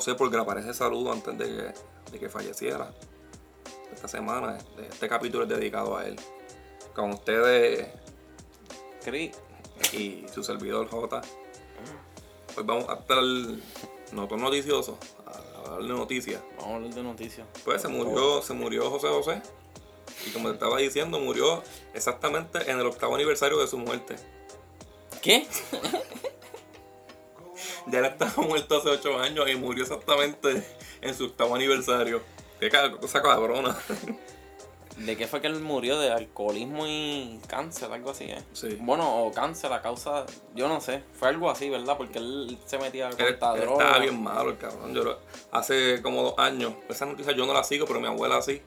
José José por grabar ese saludo antes de que, de que falleciera. Esta semana, este, este capítulo es dedicado a él. Con ustedes Cri. y su servidor J. Hoy vamos a estar no tan noticiosos, a hablar de noticias. Vamos a hablar de noticias. Pues se murió, se murió José José. Y como te estaba diciendo, murió exactamente en el octavo aniversario de su muerte. ¿Qué? Ya él estaba muerto hace ocho años y murió exactamente en su octavo aniversario. Qué cosa cabrona. ¿De qué fue que él murió? ¿De alcoholismo y cáncer? Algo así, ¿eh? Sí. Bueno, o cáncer a causa... Yo no sé. Fue algo así, ¿verdad? Porque él se metía con esta droga. estaba bien malo el cabrón. Yo lo- hace como dos años, esa noticia yo no la sigo, pero mi abuela sí.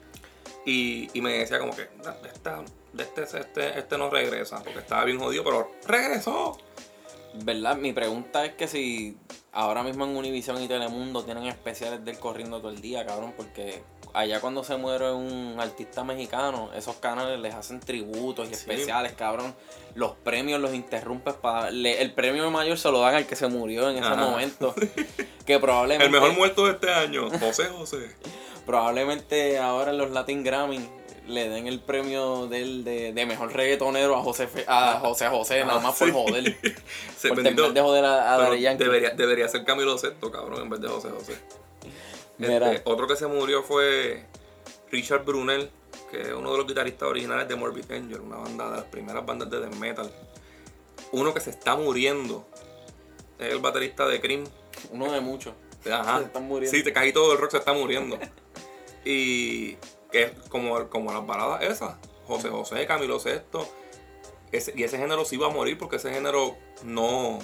Y, y me decía como que "Da- de, esta- este, este, este no regresa, porque estaba bien jodido, pero regresó. ¿Verdad? Mi pregunta es que si ahora mismo en Univision y Telemundo tienen especiales del corriendo todo el día, cabrón, porque allá cuando se muere un artista mexicano, esos canales les hacen tributos y Sí. especiales, cabrón. Los premios los interrumpes para... el premio mayor se lo dan al que se murió en ese Ajá. momento. Que probablemente... El mejor muerto de este año, José José. Probablemente ahora en los Latin Grammy le den el premio del de, de mejor reggaetonero a José Fe- a José José, nada Ah, más por sí. joder. Se bendito- vez de joder a, a Daddy debería, debería ser Camilo Sesto, cabrón, en vez de José José. Este, otro que se murió fue Richard Brunel, que es uno de los guitarristas originales de Morbid Angel, una banda de las primeras bandas de death metal. Uno que se está muriendo es el baterista de Cream. Uno de muchos. Ajá. Se están muriendo. Sí, te casi todo el rock se está muriendo. y que es como, como las baladas esas. José José, Camilo Sesto. Ese- y ese género sí iba a morir porque ese género no,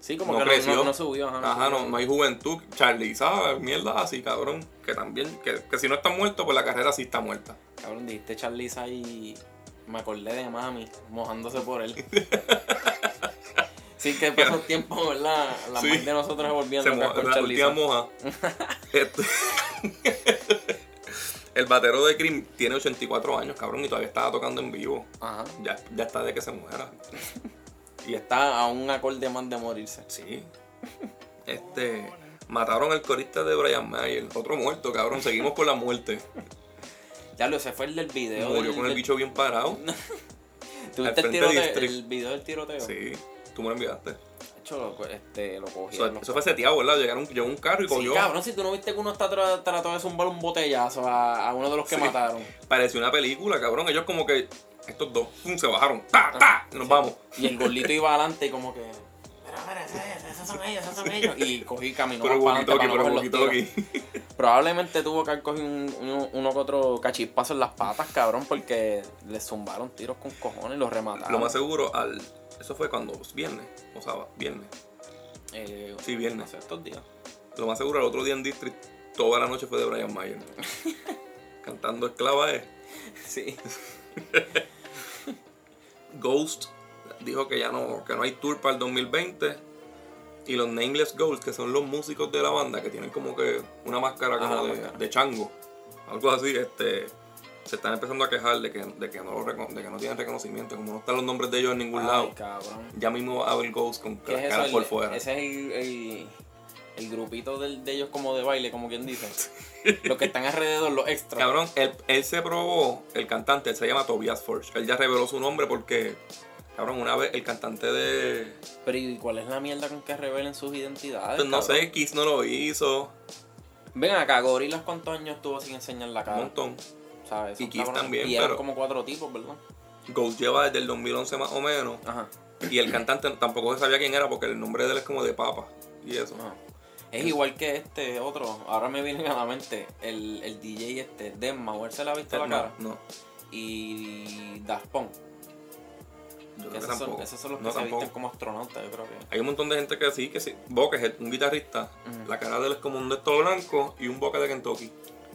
Sí, como no que no- creció. no, no subió. Ajá, Ajá, no, no hay juventud. Charlie, ¿sabes? Mierda así, cabrón. Que también, que, que si no está muerto, pues la carrera sí está muerta. Cabrón, dijiste Charlize y me acordé de mami mojándose por él. sí, que pasó tiempo, ¿verdad? La Sí. de nosotros se volvían Se locas mo- con la moja. Este- el batero de Cream tiene 84 años, cabrón, y todavía estaba tocando en vivo. Ajá. Ya, ya está de que se muera. Y está a un acorde más de morirse. Sí. Este. Mataron al corista de Brian Mayer. Otro muerto, cabrón. Seguimos con la muerte. Ya lo, ese fue el del video. Murió del- con el del- bicho bien parado. ¿Tuviste el, de tiroteo, el video del tiroteo? Sí. Tú me lo enviaste. Hecho, lo, este, lo Eso, cogieron. eso fue seteado, ¿verdad? Llegaron, llegó un carro y Sí, cogió. cabrón, si tú no viste que uno está tra- tratando de zumbar un botellazo a, a uno de los que Sí. mataron. Pareció una película, cabrón. Ellos como que. Estos dos pum, se bajaron. ¡Ta, ta! Y nos Sí. vamos. Y el gordito iba adelante y como que. Esos son ellos, esos son ellos. Y cogí y caminó Pero para adelante para no los tiros. Probablemente tuvo que haber cogido un, uno, uno que otro cachispazo en las patas, cabrón, porque le zumbaron tiros con cojones y los remataron. Lo más seguro, al. Eso fue cuando. Viernes. O sea, viernes. Eh, Sí, viernes. estos días. Lo más seguro, el otro día en District, toda la noche fue de Brian Mayer. Cantando esclava es. Sí. Ghost dijo que ya no, que no hay tour para el 2020. Y los Nameless Ghosts, que son los músicos de la banda, que tienen como que una máscara como de chango. Algo así, este. Se están empezando a quejar de que, de que, no, de que no tienen reconocimiento. Como no están los nombres de ellos en ningún Ay, lado. cabrón. Ya mismo va a haber Ghost con ¿Qué las es caras por fuera. Ese es el, el, el grupito del- de ellos como de baile, como quien dice. los que están alrededor, los extras. Cabrón, él, él se probó, el cantante, él se llama Tobias Forge. Él ya reveló su nombre porque, cabrón, una vez el cantante de. Pero ¿y cuál es la mierda con que revelen sus identidades? Pues no cabrón? sé, Kiss no lo hizo. Ven acá, Gorilas, ¿cuántos años estuvo sin enseñar la Un cara? montón. ¿Sabes? Y Son Kiss también, Y eran pero- como cuatro tipos, ¿verdad? Ghost lleva desde el 2011 más o menos. Ajá. Y el cantante tampoco se sabía quién era porque el nombre de él es como de papa. Y eso. ajá. Es igual que este otro, ahora me viene a la mente, el, el DJ este, Denma, él se le ha visto la no, cara. no. Y Daft Punk. Yo Que creo que esos, son, tampoco. esos son los que no, se tampoco. visten como astronautas, yo creo que. Hay un montón de gente que sí, que sí. Boca es un guitarrista. La cara de él es como un de estos blanco y un boca de Kentucky.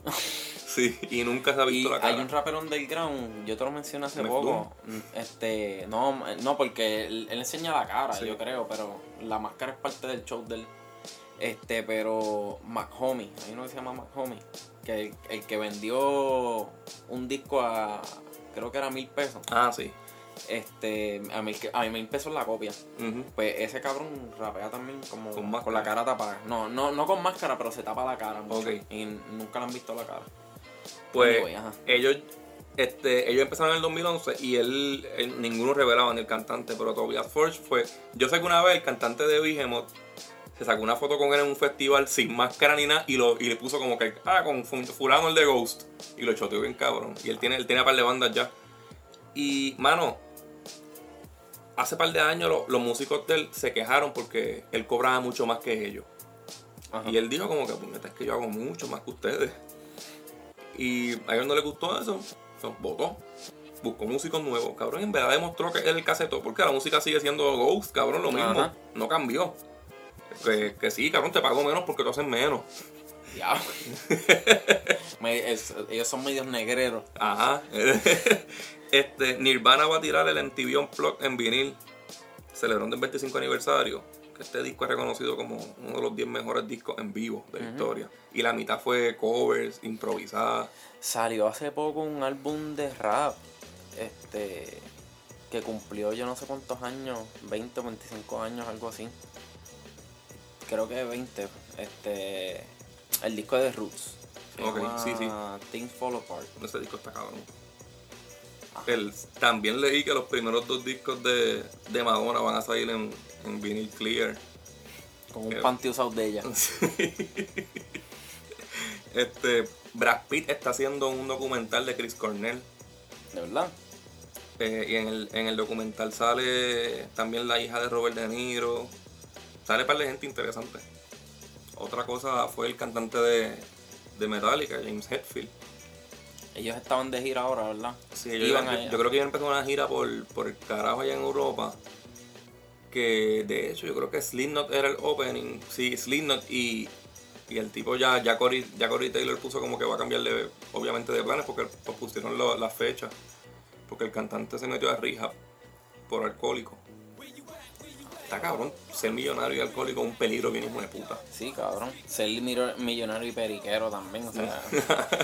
sí, y nunca se ha Y visto la cara. hay un rapper underground, yo te lo mencioné hace poco. Este, no, no, porque él, él enseña la cara, Sí. yo creo, pero la máscara es parte del show del. Este, pero McHomie, hay uno que se llama McHomie, que el, el que vendió un disco a, creo que era mil pesos, Ah, sí. este, a mil, a mil pesos la copia. Pues ese cabrón rapea también como Con con, la cara tapada. No, no, no con máscara, pero se tapa la cara mucho. Ok. Y nunca le han visto la cara. Pues Anyway, ellos este, ellos empezaron en el 2011 y él, él- ninguno revelaba ni el cantante, pero Tobias Forge fue. Yo sé que una vez el cantante de Behemoth se sacó una foto con él en un festival sin máscara ni nada y, lo, y le puso como que, ah, con fu- fulano el de Ghost. Y lo choteó bien cabrón. Y él tiene, él tiene un par de bandas ya. Y, mano, hace par de años lo- los músicos de él se quejaron porque él cobraba mucho más que ellos. Ajá. Y él dijo como que, puñeta, es que yo hago mucho más que ustedes. Y a ellos no les gustó eso, so, votó. Buscó músicos nuevos, cabrón. En verdad demostró que él el porque la música sigue siendo Ghost, cabrón, lo mismo. Ajá. No cambió. Que, que sí, cabrón, te pago menos porque tú haces menos. Ya. Me- es- ellos son medios negreros. Ajá. este, Nirvana va a tirar el MTV Unplugged en vinil. Celebrando el 25 aniversario. Este disco es reconocido como uno de los 10 mejores discos en vivo de la historia. Y la mitad fue covers, improvisadas. Salió hace poco un álbum de rap. Este. Que cumplió yo no sé cuántos años. 20 o 25 años, algo así. Creo que 20. Este. El disco de Roots. Ok, sí, sí. Things Fall Apart. Ese disco está cabrón. El- también leí que los primeros dos discos de, de Madonna van a salir en, en vinil clear. Con un Qué- panty usado de ella. Este, Brad Pitt está haciendo un documental de Chris Cornell. De verdad. Eh, y en el, en el documental sale también la hija de Robert De Niro. Sale par de gente interesante. Otra cosa fue el cantante de, de Metallica, James Hetfield. Ellos estaban de gira ahora, ¿verdad? Sí, ellos Iban yo, yo creo que ellos empezaron una gira por, por el carajo allá en Europa. Que de hecho yo creo que Slipknot era el opening. Sí, Slipknot y, y el tipo ya, ya, Corey, ya Corey Taylor puso como que va a cambiar de, obviamente de planes porque pospusieron lo- las fechas. Porque el cantante se metió a rehab por alcohólico. Está cabrón, ser millonario y alcohólico es un peligro bien hijo de puta. Sí, cabrón. Ser millonario y periquero también. O sea,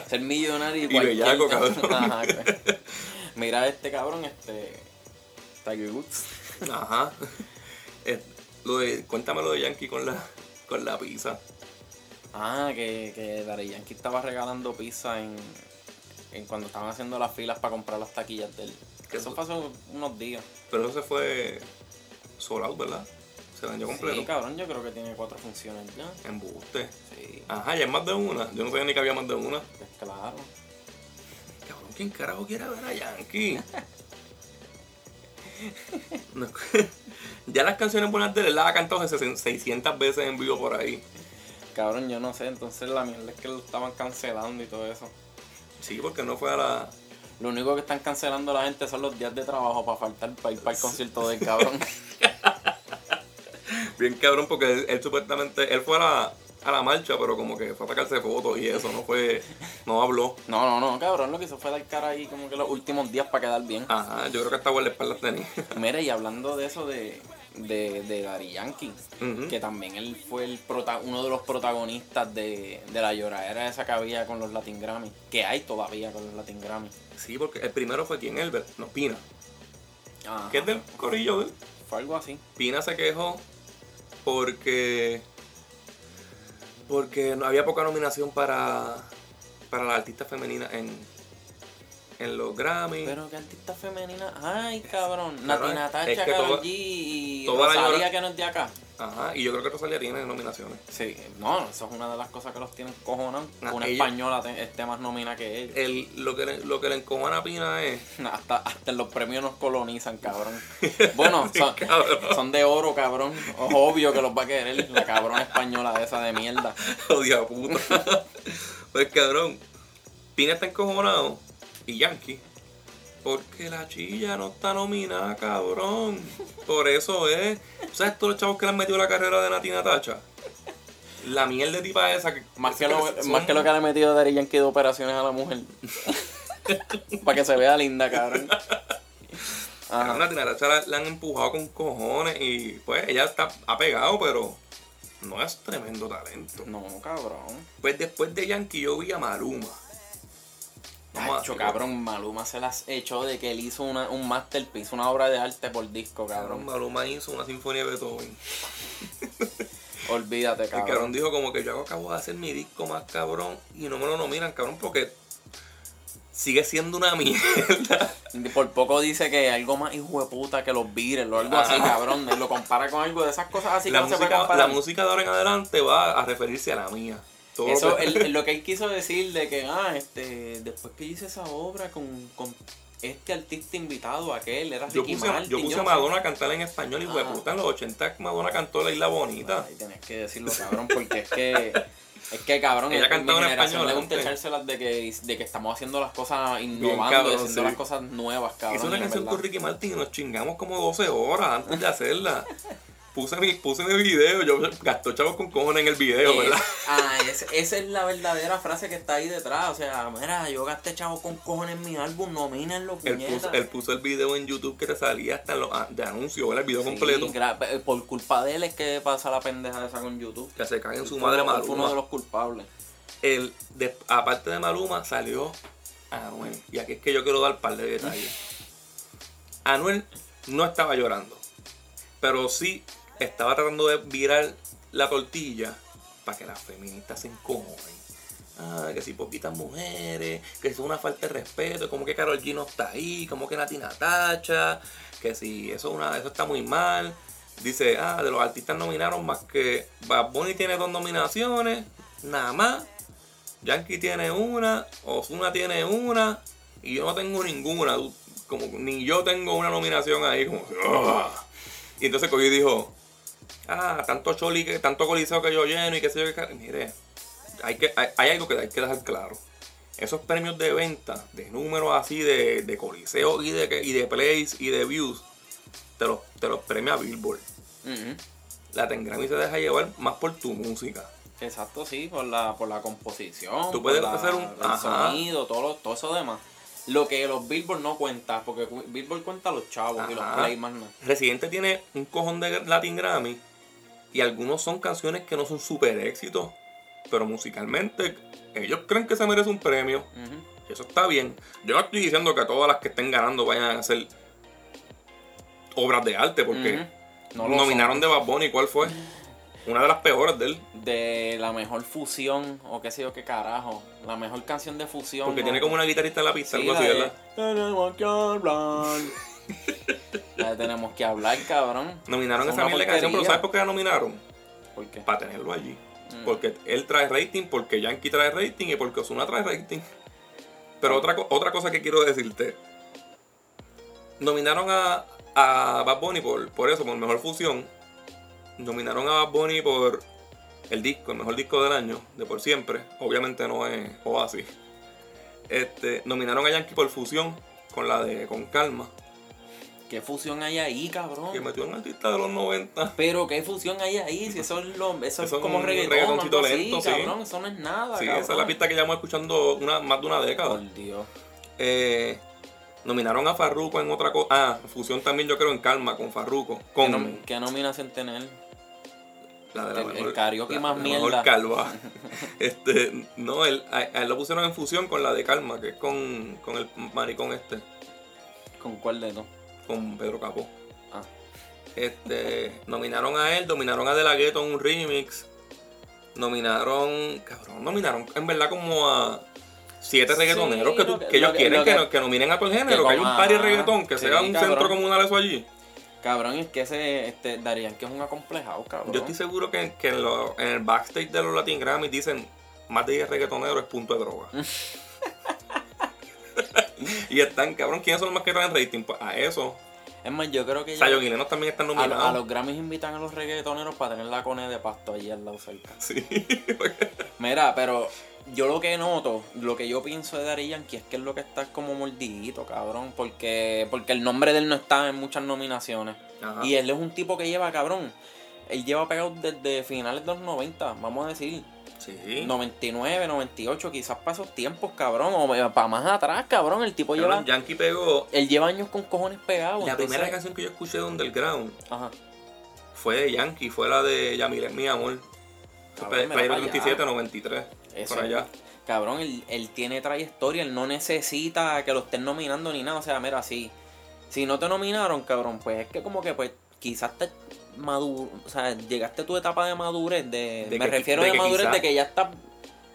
ser millonario y, Y cualquier- bellaco, cabrón. Ajá, Mira este cabrón, este. Tiger Woods. Ajá. Eh, lo de, cuéntame lo de Yankee con la, con la pizza. Ah, que, que Daddy Yankee estaba regalando pizza en, en cuando estaban haciendo las filas para comprar las taquillas de él. ¿Qué Eso pasó unos días. Pero eso se fue sold out, ¿verdad? Se vendió completo. Sí, cabrón, yo creo que tiene cuatro funciones ya. Embuste. Sí, Ajá, ya es más de una. Yo no sabía ni que había más de una. pues claro. Cabrón, ¿quién carajo quiere ver a Yankee? No, ya las canciones buenas de él las ha cantado 600 veces en vivo por ahí. Cabrón, yo no sé, entonces la mierda es que lo estaban cancelando y todo eso. Sí, porque no fue a la. Lo único que están cancelando la gente son los días de trabajo para faltar para ir para el concierto del cabrón. Bien cabrón, porque él, él supuestamente. Él fue a la, a la marcha, pero como que fue a sacarse fotos y eso, no fue. No habló. No, no, no, cabrón, lo que hizo fue dar cara ahí como que los últimos días para quedar bien. Ajá, yo creo que hasta guardaespaldas tenía. Mira, y hablando de eso de, de, de Daddy Yankee, que también él fue el prota uno de los protagonistas de, de la lloradera esa que había con los Latin Grammy, que hay todavía con los Latin Grammy. Sí, porque el primero fue quien, Elbert, no, Pina. Ajá. Que es del corillo de él. Fue algo así. Pina se quejó porque porque no había poca nominación para para la artista femenina en en los Grammy. Pero que artista femenina. Ay, cabrón. Nati Natacha, es que Karol toda- G y toda la Rosalía llora- que no es de acá. Ajá, y yo creo que Rosalía tiene nominaciones. Sí, no, eso es una de las cosas que los tienen cojonados. Ah, Una ella- española te- esté más nomina que ella. El, lo que le, lo que le encojona a Pina es Hasta, hasta los premios nos colonizan, cabrón. Bueno, son, Cabrón. son de oro, cabrón. Obvio que los va a querer la cabrona española de esa de mierda. odia puta. pues cabrón, Pina está encojonado y Yankee. Porque la chilla no está nominada, cabrón. Por eso es. ¿Sabes todos los chavos que le han metido la carrera de Nati Natacha? La mierda de tipa esa que. Más que, lo, son- más que lo que le ha metido Daddy Yankee de operaciones a la mujer. Para que se vea linda, cabrón. A Ajá. Nati Natacha la, la han empujado con cojones y pues ella está ha pegado, pero no es tremendo talento. No, cabrón. Pues después de Yankee yo vi a Maluma. Decirlo. cabrón, Maluma se las echó de que él hizo una, un masterpiece, una obra de arte por disco, Cabrón, cabrón. Maluma hizo una sinfonía de Beethoven. Olvídate, El cabrón cabrón. dijo como que yo acabo de hacer mi disco más cabrón y no me lo nominan, cabrón, porque sigue siendo una mierda. Por poco dice que algo más hijo de puta que los Beatles o algo así, cabrón. Lo compara con algo de esas cosas así la, que no se puede la música de ahora en adelante va a referirse a la mía. Todo Eso, que- el- el- lo que él quiso decir de que, ah, este, después que hice esa obra con, con este artista invitado, aquel, era yo Ricky puse, Martin. yo puse a. Madonna a cantar en español y Ah. puta en los 80 Madonna cantó La Isla Bonita. Ay, tenés que decirlo, cabrón, porque es que, es que, cabrón, Ella en cantaba mi en generación español le gusta echárselas de que, de que estamos haciendo las cosas innovando, cabrón, haciendo sí. las cosas nuevas, cabrón. Hice una canción con Ricky Martin y nos chingamos como 12 horas antes de hacerla. Puse mi, puse video, yo gastó chavos con cojones en el video, Es- ¿verdad? ah, es- esa es la verdadera frase que está ahí detrás. O sea, mira, yo gasté chavo con cojones en mi álbum, nomínenlo, Él puso, él puso el video en YouTube que te salía hasta los a- de anuncios, ¿verdad? El video Sí, completo. eh, por culpa de él es que pasa la pendeja esa con YouTube. Que se cae en su madre él fue uno de Maluma. los culpables. El, de- aparte de Maluma, salió Anuel. Y aquí es que yo quiero dar un par de detalles. Anuel no estaba llorando. Pero sí estaba tratando de virar la tortilla para que las feministas se encojonen. Ah, que si poquitas mujeres, que es una falta de respeto, como que Carol G está ahí, como que Nati Natacha, que si eso, es una, eso está muy mal. Dice, ah, de los artistas nominaron más que Bad Bunny tiene dos nominaciones, nada más. Yankee tiene una, Ozuna tiene una, y yo no tengo ninguna. Como ni yo tengo una nominación ahí, "Ah". Y entonces Cogi dijo, ah, tanto choli, que, tanto coliseo que yo lleno y qué sé yo qué. ca-". Mire, hay, que, hay, hay algo que hay que dejar claro. Esos premios de venta, de números así, de, de coliseo y de, y de plays y de views, te los, te los premia Billboard. Ujú. La Grammy se deja llevar más por tu música. Exacto, sí, por la, por la composición. Tú por puedes la- hacer un- El ajá. sonido, todo, lo- todo eso demás. Lo que los Billboard no cuentan, porque Billboard cuenta los chavos y los play más nada. Residente tiene un cojón de Latin Grammy y algunos son canciones que no son super éxitos, pero musicalmente ellos creen que se merece un premio. Y Eso está bien. Yo no estoy diciendo que todas las que estén ganando vayan a ser obras de arte, porque. No nominaron de Bad Bunny, ¿cuál fue? Una de las peores de él, de la mejor fusión, o qué sé yo qué carajo. La mejor canción de fusión. porque ¿no? tiene como una guitarrista en la pista, Sí, algo así, ¿verdad? Tenemos que hablar. la de tenemos que hablar, cabrón. Nominaron Es esa mierda de canción, pero. ¿sabes por qué la nominaron? ¿Por qué? Para tenerlo allí. Mm. Porque él trae rating, porque Yankee trae rating y porque Ozuna trae rating. Pero otra, otra cosa que quiero decirte. Nominaron a, a Bad Bunny por, por eso, por Mejor Fusión. Nominaron a Bad Bunny por el disco, el mejor disco del año, de por siempre. Obviamente no es Oasis. Este, nominaron a Yankee por Fusión con la de Con Calma, ¿Qué fusión hay ahí, cabrón? que metió un artista de los 90. Pero qué fusión hay ahí, si eso es lo, eso es como reggaetón, reggaetoncito lento, sí. cabrón, eso no es nada, Sí, cabrón. esa es la pista que llevamos escuchando una, más de una década. Por Dios. Eh, nominaron a Farruko en otra cosa. Ah, fusión también yo creo en Calma con Farruko. ¿Qué, Con nom- qué nominación tiene él? la de la el- el mejor, karaoke la- más la mierda. mejor calva. este, no, él, a, a él lo pusieron en fusión con la de Calma, que es con, con el maricón este, ¿Con cuál de no? Con Pedro Capó. Ah. Este, nominaron a él, nominaron a De La Ghetto en un remix. Nominaron, cabrón, nominaron en verdad como a siete Sí, reggaetoneros que, tú- lo que- que ellos que- quieren que, que- no- que nominen a todo el género, que haya un party de reggaetón, que sí, sea un cabrón. centro comunal eso allí. Cabrón, es que ese, este, Darían que es un acomplejado, cabrón. Yo estoy seguro que, en, lo- en el backstage de los Latin Grammys dicen más de 10 reggaetoneros es punto de droga. y están, cabrón, ¿quiénes son los más que traen rating? Pues a eso. Es más, yo creo que ya Zion y Lennox también están a, nominados. a los Grammys invitan a los reggaetoneros para tener la cone de pasto allí al lado cerca. Sí. Mira, pero yo lo que noto, lo que yo pienso de Daddy Yankee es que es lo que está es como mordidito, cabrón. Porque, porque el nombre de él no está en muchas nominaciones. Ajá. Y él es un tipo que lleva, cabrón. Él lleva pegado desde finales de los 90, vamos a decir. Sí. 99, 98, quizás para esos tiempos, cabrón. O para más atrás, cabrón. El tipo Cabrón, lleva. Yankee pegó. Él lleva años con cojones pegados. La entonces- primera canción que yo escuché de Underground Ajá. fue de Yankee, fue la de Yamile es mi amor. Cabrón, Play para allá. 27, 93. Eso. Por allá. Cabrón, él, él tiene trayectoria, él no necesita que lo estén nominando ni nada. O sea, mira, si, si no te nominaron, cabrón, pues es que como que pues quizás te maduro, o sea, llegaste a tu etapa de madurez, de, De me que- refiero de madurez quizás- de que ya estás,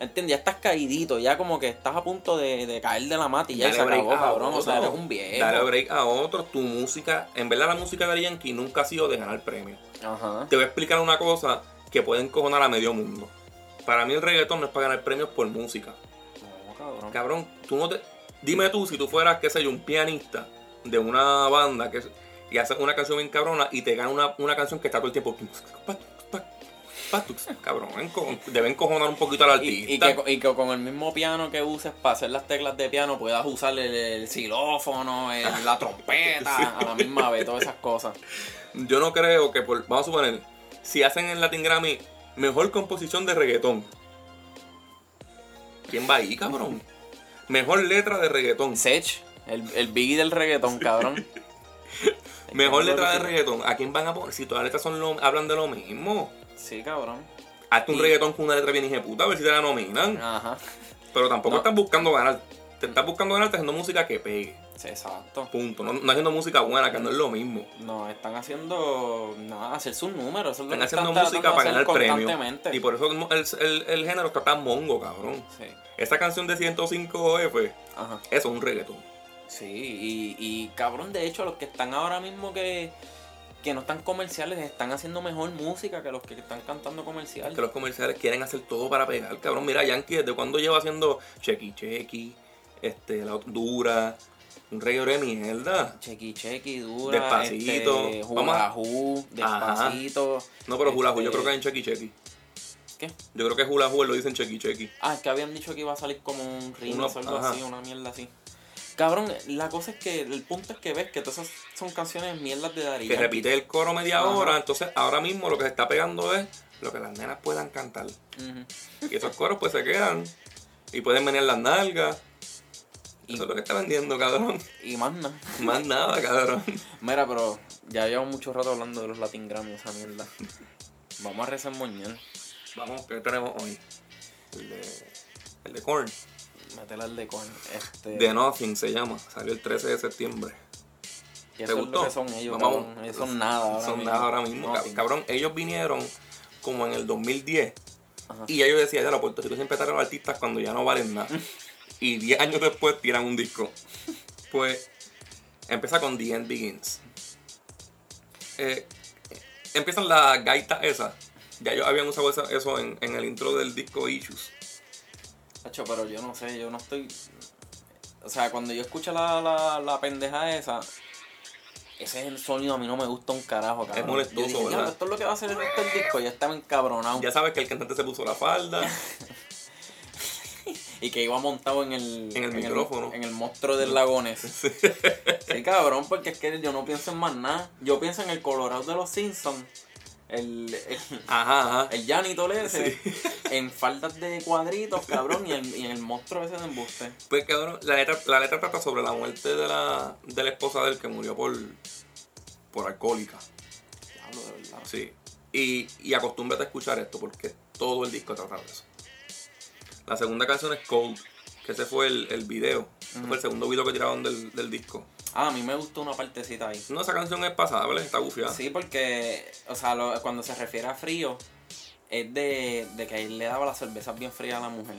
¿entiendes? Ya estás caidito, ya como que estás a punto de, de caer de la mata y ya Dale se break acabó, a cabrón. O sea, otro. eres un viejo. Dale break a otros. Tu música, en verdad la música de Yankee nunca ha sido de ganar premios. Ajá. Te voy a explicar una cosa que puede encojonar a medio mundo. Para mí el reggaetón no es para ganar premios por música. No, cabrón. Cabrón, tú no te... Dime tú si tú fueras, qué sé yo, un pianista de una banda que y haces una canción bien cabrona y te gana una, una canción que está todo el tiempo... Cabrón, enco- debe encojonar un poquito al Y, y artista. que, y que con el mismo piano que uses para hacer las teclas de piano puedas usar el, el xilófono, el- la trompeta a la misma vez, todas esas cosas. Yo no creo que por... Vamos a suponer, si hacen en Latin Grammy mejor composición de reggaetón. ¿Quién va ahí, cabrón? Mejor letra de reggaetón. Sech, el, el biggie del reggaetón, cabrón. Mejor letra de reggaetón. ¿A quién van a poner? Si todas las letras son lo- hablan de lo mismo. Sí, cabrón. Hazte un Y- reggaetón con una letra bien puta a ver si te la nominan. Ajá. Pero tampoco No. estás buscando ganar. Te estás buscando ganar haciendo música que pegue. Sí, exacto. Punto. No, no haciendo música buena, que no es lo mismo. No, están haciendo nada, hacer sus números. Eso es lo Están haciendo música para ganar constantemente. Y por eso el, el- el género está tan mongo, cabrón. Sí, Esa canción de 105F, ajá. eso es un reggaetón. Sí, y, y cabrón, de hecho, los que están ahora mismo que, que no están comerciales están haciendo mejor música que los que están cantando comercial. Que los comerciales quieren hacer todo para pegar, cabrón. Mira, Yankee, ¿desde cuándo lleva haciendo Chequi Chequi? Este, la dura, un reggaetón de mierda. Chequi Chequi, dura, Despacito. este, Hula Despacito. No, pero Hula Hoo, yo Este- creo que hay en Chequi Chequi. ¿Qué? Yo creo que Hula Hoo lo dicen Chequi Chequi. Ah, es que habían dicho que iba a salir como un remix o algo ajá. así, una mierda así. Cabrón, la cosa es que el punto es que ves que todas esas son canciones mierdas de Dari que repite el coro media Ajá. hora, entonces ahora mismo lo que se está pegando es lo que las nenas puedan cantar. Y esos coros pues se quedan y pueden venir las nalgas. Y- Eso es lo que está vendiendo, cabrón. Y más nada. Más nada, cabrón. Mira, pero ya llevo mucho rato hablando de los Latin Grammy, esa mierda. Vamos a resemoñar. Vamos, ¿qué tenemos hoy? El de, el de Korn. Métela al de con este. The Nothing se llama. Salió el 13 de septiembre. que ¿te eso es gustó? lo que son ellos, Vamos. cabrón. Ellos son nada ahora Son mismo. nada ahora mismo. Cabrón, ellos vinieron como en el 2010. Ajá. Y ya yo decía, ya la Puerto Rico siempre trae a los artistas cuando ya no valen nada. y 10 años después tiran un disco. Pues empieza con The End Begins. Eh, empiezan las gaitas esas. Ya ellos habían usado eso en, en el intro del disco Issues. Hacho, pero yo no sé, yo no estoy. O sea, cuando yo escucho la, la, la pendeja esa, ese es el sonido a mí no me gusta un carajo, cabrón. molestoso, Yo dije, ¿verdad? "Ya, esto es lo que va a hacer el resto del disco. Ya estaba encabronado. Ya sabes que el cantante se puso la falda. Y que iba montado en el, En el micrófono. en el monstruo del lagones. Sí, cabrón, porque es que yo no pienso en más nada. Yo pienso en el Colorado de los Simpsons. El, el, Ajá, ajá. el janitor ese. En faldas de cuadritos, cabrón. Y, en- y el monstruo ese de embuste. Pues cabrón, la letra, la letra trata sobre la muerte de la, de la esposa de él que murió por, por alcohólica. Diablo, de verdad. Sí. Y, y acostúmbrate a escuchar esto porque todo el disco trata de eso. La segunda canción es Cold, que ese fue el, el video. Ese Fue el segundo video que tiraron del, del disco. Ah, a mí me gustó una partecita ahí. No, esa canción es pasable, está gufiada. Sí, porque, o sea, lo- cuando se refiere a frío, es de, de que él le daba las cervezas bien frías a la mujer.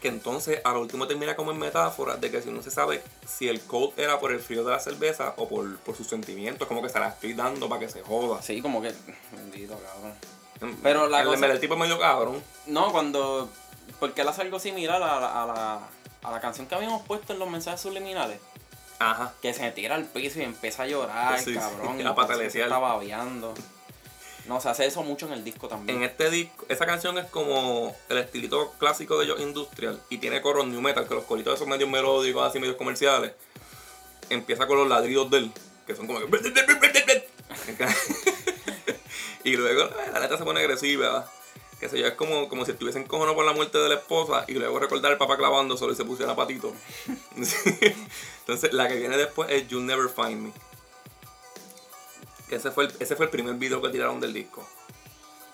Que entonces a lo último termina como en metáfora de que si no se sabe si el cold era por el frío de la cerveza o por, por sus sentimientos, como que se la estoy dando para que se joda. Sí, como que. Bendito, cabrón. Pero la el, cosa- el tipo es medio cabrón. No, cuando. Porque él hace algo similar a la, a la, a la canción que habíamos puesto en los mensajes subliminales. Ajá. Que se tira al piso y empieza a llorar, Sí, sí, cabrón. a y se pataletear. está babeando. No, se hace eso mucho en el disco también. En este disco, esa canción es como el estilito clásico de ellos industrial y tiene coros new metal, que los coritos esos medios melódicos, así medios comerciales. Empieza con los ladridos de él, que son como que... y luego la letra se pone agresiva. Que sé yo, es como, como si estuviesen cojones por la muerte de la esposa y luego recordar al papá clavándoselo y se pusiera patito. Entonces, la que viene después es You'll Never Find Me. Que ese fue el, ese fue el primer video que tiraron del disco.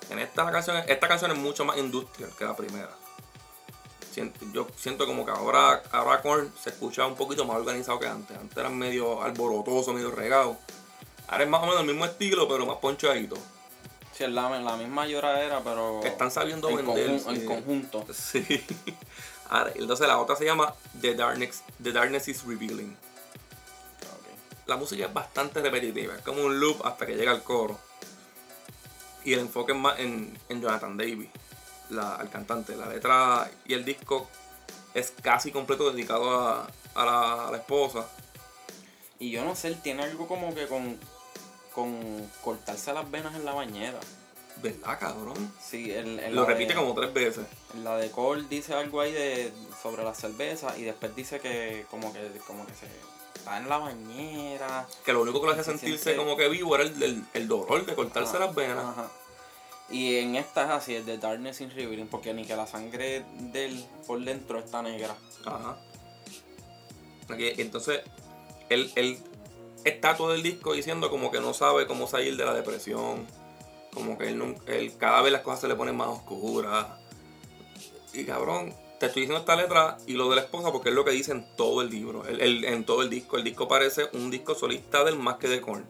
En esta canción, esta canción es mucho más industrial que la primera. Siento- yo siento como que ahora, ahora Korn se escucha un poquito más organizado que antes. Antes era medio alborotoso, medio regado. Ahora es más o menos el mismo estilo, pero más ponchadito. Sí, es la, la misma lloradera, pero. Están sabiendo en, vender, conjun- en conjunto. Sí. Ahora, entonces la otra se llama The Darkness, The Darkness is Revealing. La música es bastante repetitiva, es como un loop hasta que llega al coro. Y el enfoque es más en, en Jonathan Davis, la, al cantante. La letra y el disco es casi completo dedicado a, a la, a la esposa. Y yo no sé, él tiene algo como que con. Con cortarse las venas en la bañera. ¿Verdad, cabrón? Sí, él, él Lo repite de- como tres veces. En la de Cole dice algo ahí de sobre la cerveza y después dice que como que como que se está en la bañera. Que lo único que lo hace Se sentirse siente- como que vivo era el, el- el dolor de cortarse Ah, las venas. Ajá. Y en esta es así, es de Darkness in Revealing, porque ni que la sangre de él por dentro está negra. Ajá. Aquí, Entonces, él, él está todo el disco diciendo como que no sabe cómo salir de la depresión. Como que él, nun- él cada vez las cosas se le ponen más oscuras. Y cabrón, te estoy diciendo esta letra y lo de la esposa porque es lo que dice en todo el libro, el- el- en todo el disco. El disco parece un disco solista del más que de Korn.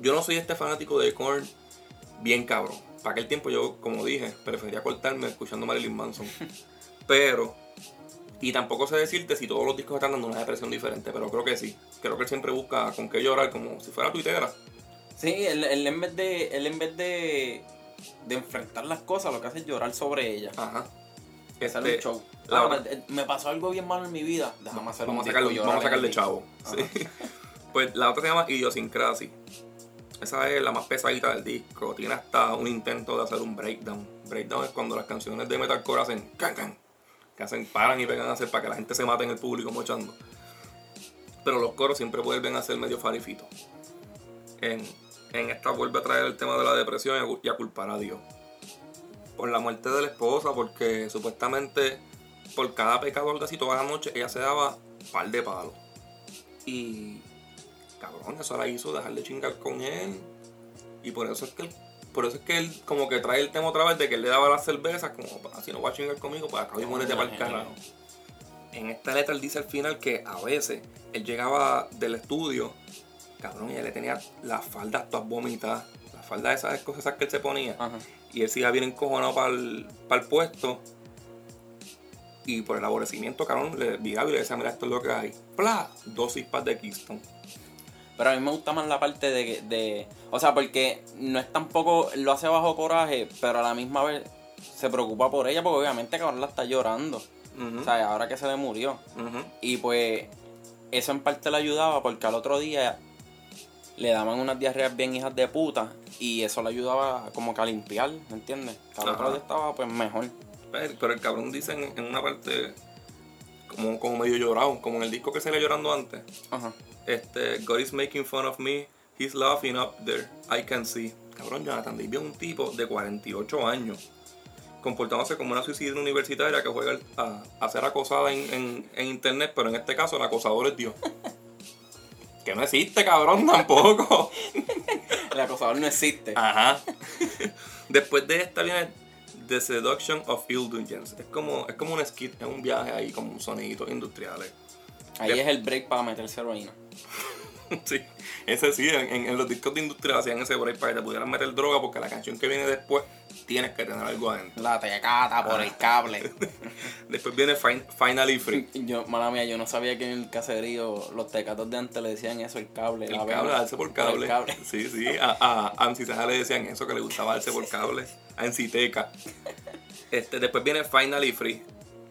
Yo no soy este fanático de Korn bien cabrón. Para aquel tiempo yo, como dije, prefería cortarme escuchando Marilyn Manson. Pero y tampoco sé decirte si todos los discos están dando una depresión diferente, pero creo que sí. Creo que él siempre busca con qué llorar, como si fuera tuitera. Sí, él, él en vez de él en vez de, de enfrentar las cosas, lo que hace es llorar sobre ellas. Ajá. Este, un show. la Ah, verdad- me, me pasó algo bien malo en mi vida. Déjame hacer vamos, a un sacarle, disco y vamos a sacarle chavo. Sí. Pues la otra se llama Idiosincrasy. Esa es la más pesadita del disco. Tiene hasta un intento de hacer un breakdown. Breakdown es cuando las canciones de metalcore hacen can can. Hacen, paran y pegan a hacer para que la gente se mate en el público mochando. Pero los coros siempre vuelven a ser medio farifito. En, en esta vuelve a traer el tema de la depresión y a, culpar a Dios. Por la muerte de la esposa, porque supuestamente por cada pecador de así toda la noche ella se daba par de palos. Y cabrón, eso la hizo dejar de chingar con él. Y por eso es que él, por eso es que él como que trae el tema otra vez de que él le daba las cervezas, como así no va a chingar conmigo, pues acá muérete para el carajo. En esta letra él dice al final que a veces él llegaba del estudio, cabrón, y él le tenía las faldas todas vomitadas, las faldas esas cosas esas que él se ponía. Ajá. Y él se iba bien encojonado para el, puesto. Y por el aborrecimiento, cabrón, le viraba y le decía, mira, esto es lo que hay. ¡Pla! Dos cispas de Keystone. Pero a mí me gusta más la parte de, de. O sea, porque no es tampoco. Lo hace bajo coraje, pero a la misma vez se preocupa por ella, porque obviamente cabrón la está llorando. O sea, ahora que se le murió. Y pues. Eso en parte le ayudaba porque al otro día le daban unas diarreas bien hijas de puta. Y eso le ayudaba como que a limpiar, ¿me entiendes? Al otro día estaba pues mejor. Pero, pero el cabrón dice en, en una parte como, como medio llorado, como en el disco que se le llorando antes. Ajá. Este, God is making fun of me, he's laughing up there, I can see. Cabrón, Jonathan Davis es un tipo de 48 años, comportándose como una suicida universitaria que juega a, a ser acosada en, en- en internet, pero en este caso el acosador es Dios. que no existe, cabrón, tampoco. El acosador no existe. Ajá. Después de esta viene The Seduction of Indulgence. Es como, es como un skit, es un viaje ahí, como un industriales. Ahí es el break para meterse heroína. Sí, ese sí, en, los discos de industria hacían ese break para que te pudieran meter droga porque la canción que viene después tienes que tener algo adentro. La tecata por el cable. Después viene Fin- Finally Free. Yo, mala mía, yo no sabía que en el caserío los tecatos de antes le decían eso, el cable. El la cable, vena. darse por cable. el cable. Sí, sí. A, a, le decían eso, que le gustaba darse por cable. A Enciteca. Este, después viene Finally Free.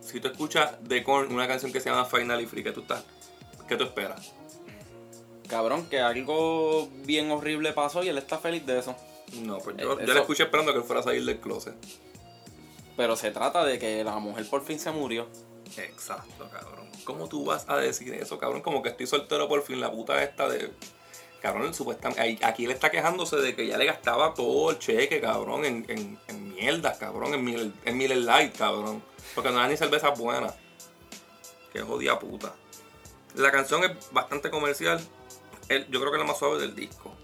Si tú escuchas de Korn una canción que se llama Finally Free, ¿qué tú, estás, ¿qué tú esperas? Cabrón, que algo bien horrible pasó y él está feliz de eso. No, pues yo, yo le escuché esperando que él fuera a salir del closet. Pero se trata de que la mujer por fin se murió. Exacto, cabrón. ¿Cómo tú vas a decir eso, cabrón? Como que estoy soltero por fin, la puta esta de... Cabrón, supuestamente... Aquí él está quejándose de que ya le gastaba todo el cheque, cabrón, en, en, en mierdas, cabrón, en Miller, en Miller Light, cabrón. Porque no era ni cervezas buenas. Qué jodida puta. La canción es bastante comercial. El- yo creo que es la más suave del disco.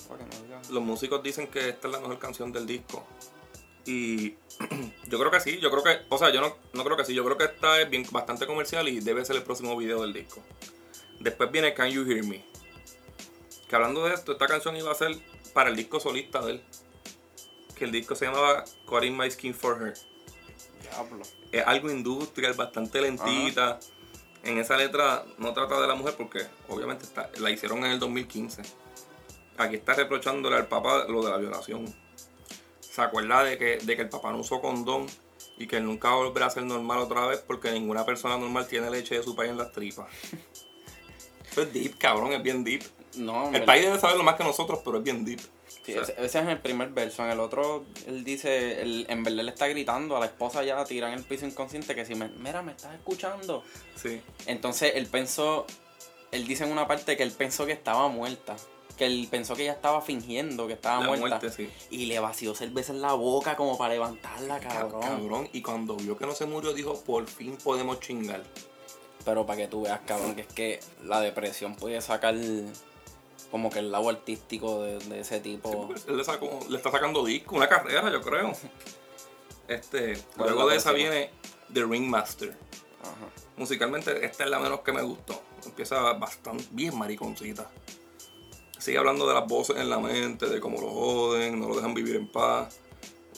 Los músicos dicen que esta es la mejor canción del disco. Y yo creo que sí, yo creo que, o sea, yo no, no creo que sí, yo creo que esta es bien, bastante comercial y debe ser el próximo video del disco. Después viene Can You Hear Me. Que hablando de esto, esta canción iba a ser para el disco solista de él. Que el disco se llamaba Cutting My Skin for Her. Diablo. Es algo industrial, bastante lentita. En esa letra no trata de la mujer porque obviamente está, la hicieron en el 2015. Aquí está reprochándole al papá lo de la violación. Se acuerda de que, de que el papá no usó condón y que él nunca volverá a ser normal otra vez porque ninguna persona normal tiene leche de su país en las tripas. Eso es deep, cabrón, es bien deep. No, El país debe saberlo más que nosotros, pero es bien deep. Sí, O sea, ese, ese es el primer verso. En el otro, él dice, él, en verdad le está gritando a la esposa ya tira en el piso inconsciente que si me, mira, me estás escuchando. sí. Entonces él pensó, él dice en una parte que él pensó que estaba muerta. Que él pensó que ella estaba fingiendo que estaba La muerta. muerte, sí. Y le vació cerveza en la boca como para levantarla, cabrón. Cabrón. Y cuando vio que no se murió, dijo, por fin podemos chingar. Pero para que tú veas, cabrón, que es que la depresión puede sacar como que el lado artístico de, de ese tipo. Él le, sacó- le está sacando disco, una carrera, yo creo. Este, ¿Cuál es luego de esa viene The Ringmaster. Ajá. Musicalmente, esta es la menos que me gustó. Empieza bastante bien mariconcita. Sigue hablando de las voces en la mente, de cómo lo joden, no lo dejan vivir en paz.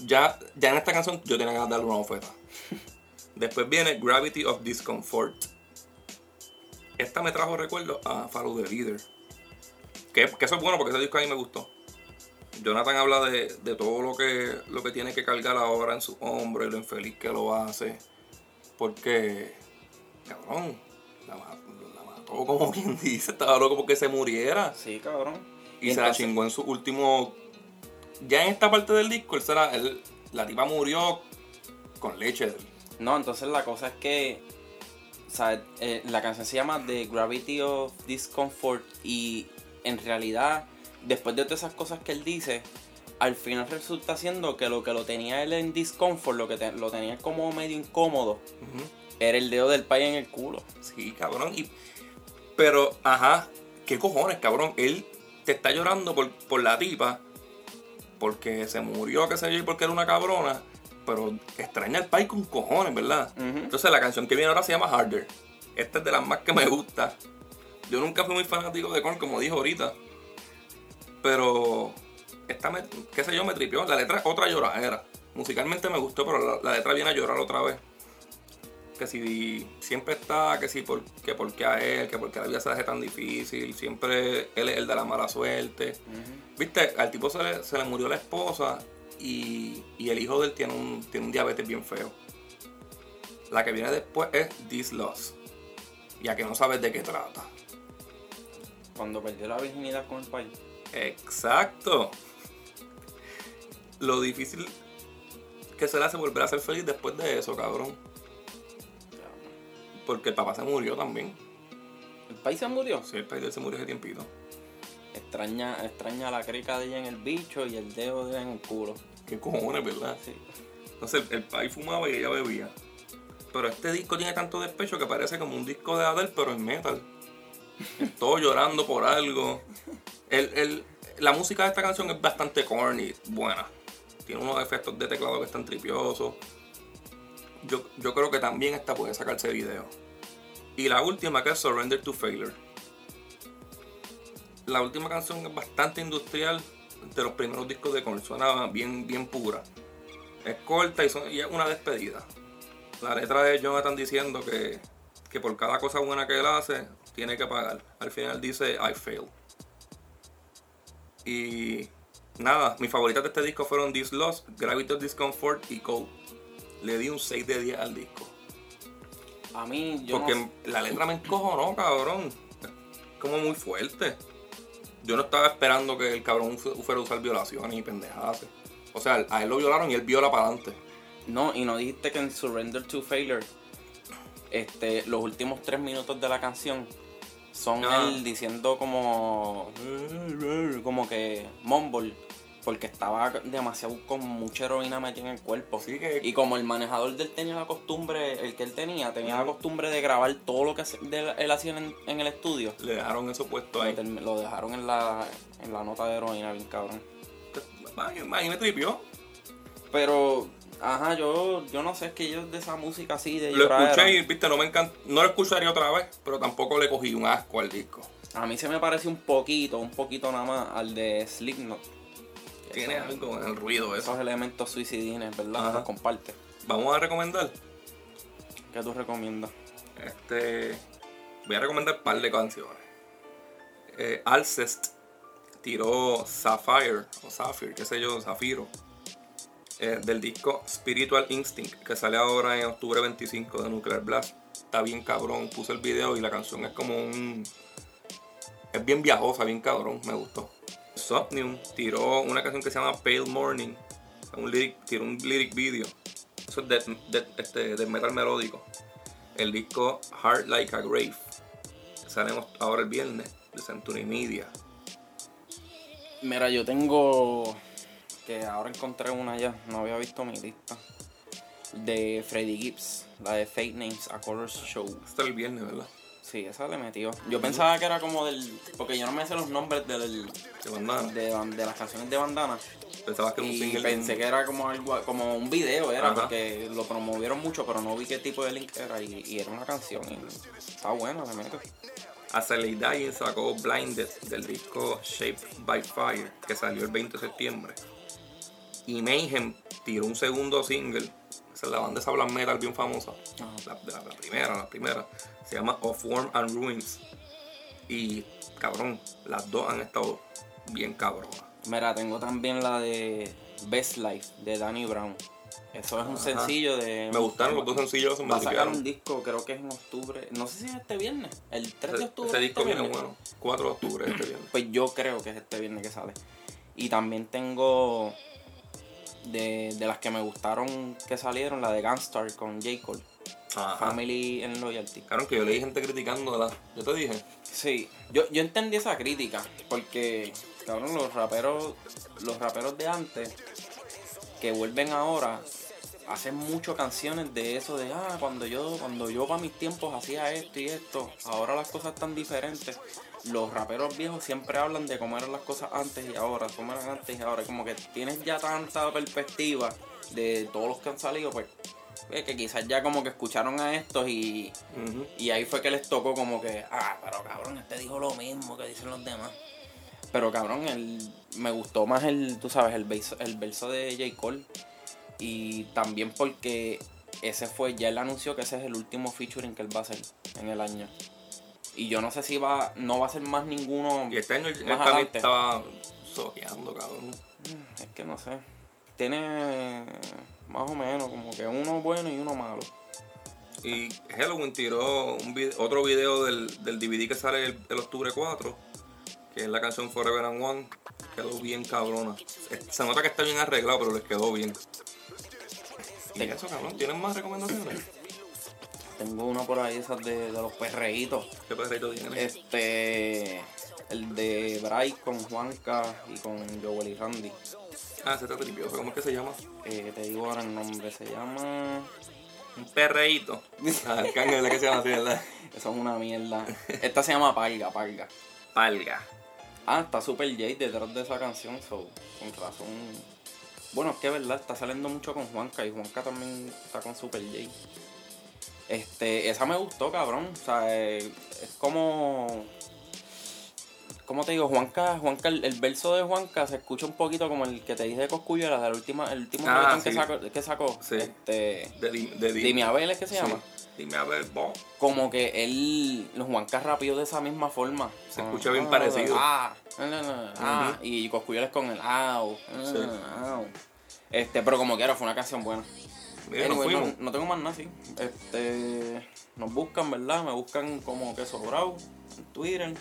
Ya, ya en esta canción yo tenía ganas de darle una oferta. Después viene Gravity of Discomfort. Esta me trajo recuerdo a Follow the Leader. Que, que eso es bueno porque ese disco a mí me gustó. Jonathan habla de, de todo lo que, lo que tiene que cargar ahora en su hombro y lo infeliz que lo hace. Porque, cabrón, la, la mató como quien dice, estaba loco porque se muriera. Sí, cabrón. Y, se la chingó en su último. Ya en esta parte del disco, él se la, él- la tipa murió con leche. de él. No, entonces la cosa es que. O sea, eh, la canción se llama The Gravity of Discomfort. Y en realidad, después de todas esas cosas que él dice, al final resulta siendo que lo que lo tenía él en discomfort, lo que te- lo tenía como medio incómodo, era el dedo del país en el culo. Sí, cabrón. Y, pero, ajá, ¿qué cojones, cabrón? Él te está llorando por, por la tipa, porque se murió, qué sé yo, y porque era una cabrona. Pero extraña al país con cojones, ¿verdad? Entonces la canción que viene ahora se llama Harder. Esta es de las más que me gusta. Yo nunca fui muy fanático de Korn, como dijo ahorita. Pero esta me, qué sé yo, me tripió. La letra otra lloradera. Musicalmente me gustó, pero la, la letra viene a llorar otra vez. Que si siempre está, que si por, que por qué a él, que por qué la vida se hace tan difícil, siempre él es el de la mala suerte. Viste, al tipo se le, se le murió la esposa y, y el hijo de él tiene un, tiene un diabetes bien feo. La que viene después es This Loss. Ya que no sabes de qué trata. Cuando perdió la virginidad con el país. Exacto. Lo difícil que se le hace volver a ser feliz después de eso, cabrón. Porque el papá se murió también. ¿El país se murió? Sí, el país se murió hace tiempito. Extraña, extraña la crica de ella en el bicho y el dedo de ella en el culo. Qué cojones, ¿verdad? Sí. Entonces el país fumaba y ella bebía. Pero este disco tiene tanto despecho que parece como un disco de Adele, pero en metal. Estoy llorando por algo. El, el- la música de esta canción es bastante corny, buena. Tiene unos efectos de teclado que están tripiosos. Yo, yo creo que también esta puede sacarse video. Y la última que es Surrender to Failure. La última canción es bastante industrial. De los primeros discos de Korn. Suena bien, bien pura. Es corta y, es una despedida. La letra de Jonathan diciendo que, que por cada cosa buena que él hace, tiene que pagar. Al final dice, I fail. Y nada, mis favoritas de este disco fueron This Lost, Gravity of Discomfort y Cold. Le di un 6 de 10 al disco. A mí, yo Porque no- la letra me encojonó, cabrón. Es como muy fuerte. Yo no estaba esperando que el cabrón fu- fuera a usar violaciones y pendejadas. O sea, a él lo violaron y él viola para adelante. No, y no dijiste que en Surrender to Failure, este, los últimos tres minutos de la canción son Ah. él diciendo como. como que. Mumble. Porque estaba demasiado con mucha heroína metida en el cuerpo. Sí, que- Y como el manejador de él tenía la costumbre, el que él tenía, tenía la costumbre de grabar todo lo que él hacía en, en el estudio. Le dejaron eso puesto ahí. lo dejaron en la, en la nota de heroína, bien cabrón. Me tripió. Pero, ajá, yo, yo no sé, es que yo de esa música así de Lo escuché y, viste, no me encanta. No lo escucharía otra vez, pero tampoco le cogí un asco al disco. A mí se me parece un poquito, un poquito nada más al de Slipknot. Tiene Eso- algo en el ruido eso. Esos elementos suicidines, ¿verdad? Ajá. Los comparte. Vamos a recomendar. ¿Qué tú recomiendas? Este. Voy a recomendar un par de canciones. Eh, Alcest tiró Sapphire, o Sapphire, qué sé yo, Zafiro. Eh, del disco Spiritual Instinct, que sale ahora en octubre 25 de Nuclear Blast. Está bien cabrón, puse el video y la canción es como un. Es bien viajosa, bien cabrón, me gustó. Somnium tiró una canción que se llama Pale Morning. Un lyric, tiró un lyric video. Eso es de, este, de metal melódico. El disco Heart Like a Grave. Sale ahora el viernes de Century Media. Mira, yo tengo. Que ahora encontré una ya, no había visto mi lista. De Freddie Gibbs, la de Fake Names, A Colors Show. Está el viernes, ¿verdad? Sí, esa le metió. Yo pensaba que era como del. Porque yo no me sé los nombres del, De bandana. de, ban- de las canciones de bandana. Pensabas que era un Y single. pensé que era como algo, como un video, era, Ajá. porque lo promovieron mucho, pero no vi qué tipo de link era y, y era una canción. Y está buena, le meto. Azalea Dying sacó Blinded del disco Shaped by Fire, que salió el 20 de septiembre. Y Mayhem tiró un segundo single. Esa es la banda esa black metal bien famosa. La, de la, la primera, la primera. Se llama Of Worm and Ruins. Y cabrón, las dos han estado bien cabronas. Mira, tengo también la de Best Life de Danny Brown. Eso es un Ajá. sencillo de. Me gustaron los dos sencillos, se me Va a sacar un disco, creo que es en octubre. No sé si es este viernes. El 3 de Ese, octubre. ese es disco este viene viernes. bueno. 4 de octubre este viernes. Pues yo creo que es este viernes que sale. Y también tengo de, de las que me gustaron que salieron, la de Gunstar con J. Cole. Ajá. Family and Loyalty. Claro que yo leí gente criticándola. Yo te dije. Sí, yo, yo entendí esa crítica, porque cabrón, los raperos, los raperos de antes que vuelven ahora hacen mucho canciones de eso de ah cuando yo cuando yo para mis tiempos hacía esto y esto, ahora las cosas están diferentes. Los raperos viejos siempre hablan de cómo eran las cosas antes y ahora, cómo eran antes y ahora, como que tienes ya tanta perspectiva de todos los que han salido, pues eh, que quizás ya como que escucharon a estos y y ahí fue que les tocó como que, ah, pero cabrón, este dijo lo mismo que dicen los demás. Pero cabrón, el, me gustó más el, tú sabes, el verso, el verso de J. Cole. Y también porque ese fue, ya él anunció que ese es el último featuring que él va a hacer en el año. Y yo no sé si va, no va a ser más ninguno. Y este año él Más estaba soqueando, cabrón. Es que no sé. Tiene más o menos como que uno bueno y uno malo. Y Halloween tiró un vide- otro video del, del DVD que sale el, el octubre 4, que es la canción Forever and One. Quedó bien cabrona. Se nota que está bien arreglado, pero les quedó bien. Y eso, cabrón, ¿tienen más recomendaciones? Tengo uno por ahí, esas de, de los perreitos. ¿Qué perrito tienen? Este. El de Bryce con Juanca y con Joel y Randy. Ah, ese está tripioso. ¿Cómo es que se llama? Eh, te digo ahora el nombre, se llama. Un perreíto. Ah, el cángel es la que se llama así, ¿verdad? Eso es una mierda. Esta se llama Palga, Palga. Palga. Ah, está Super J detrás de esa canción, so, con razón. Bueno, es que es verdad, está saliendo mucho con Juanca y Juanca también está con Super J. Este, esa me gustó, cabrón. O sea, eh, es como. ¿Cómo te digo? Juanca, Juanca el, el verso de Juanca se escucha un poquito como el que te dije de Cosculluela, del última, el último Ah, que sacó, que sacó. Sí. Este. De, di- de, di- Dime Abel es que se Sí. llama. Dime a ver, vos. Como que él, los Juanca rapió de esa misma forma. Se escucha bien ah, parecido. Ah, ah, ah, ah, y Cosculluela es con el au. ah, Sí. au. Este, pero como quiera, fue una canción buena. Anyway, no, fuimos. no tengo más nada, sí. Este, nos buscan, ¿verdad? Me buscan como que sobrado en Twitter.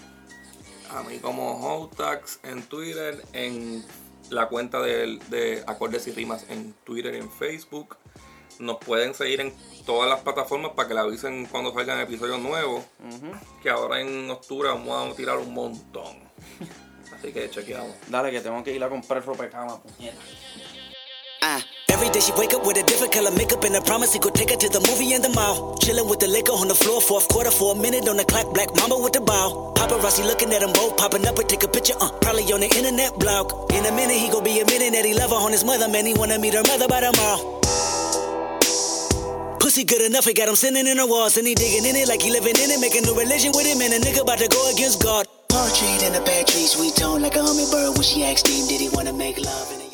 A mí como Hotax en Twitter, en la cuenta de, de Acordes y Rimas en Twitter y en Facebook. Nos pueden seguir en todas las plataformas para que le avisen cuando salgan episodios nuevos. Que ahora en octubre vamos a tirar un montón. Así que chequeamos. Dale, que tengo que ir a comprar ropa de cama, puñeta. Ah, Every day she wake up with a different color makeup and a promise he could take her to the movie and the mall. Chilling with the liquor on the floor, fourth quarter for a minute on the clock. Black mama with the ball. Paparazzi looking at them both, popping up and take a picture. Uh, probably on the internet blog. In a minute he gon' be admitting that he love her on his mother. Man, he wanna meet her mother by tomorrow. Pussy good enough, he got him sitting in the walls and he digging in it like he living in it, making a religion with him and a nigga about to go against God. Portrait in the bad tree, sweet tone like a hummingbird when she asked him, did he wanna make love?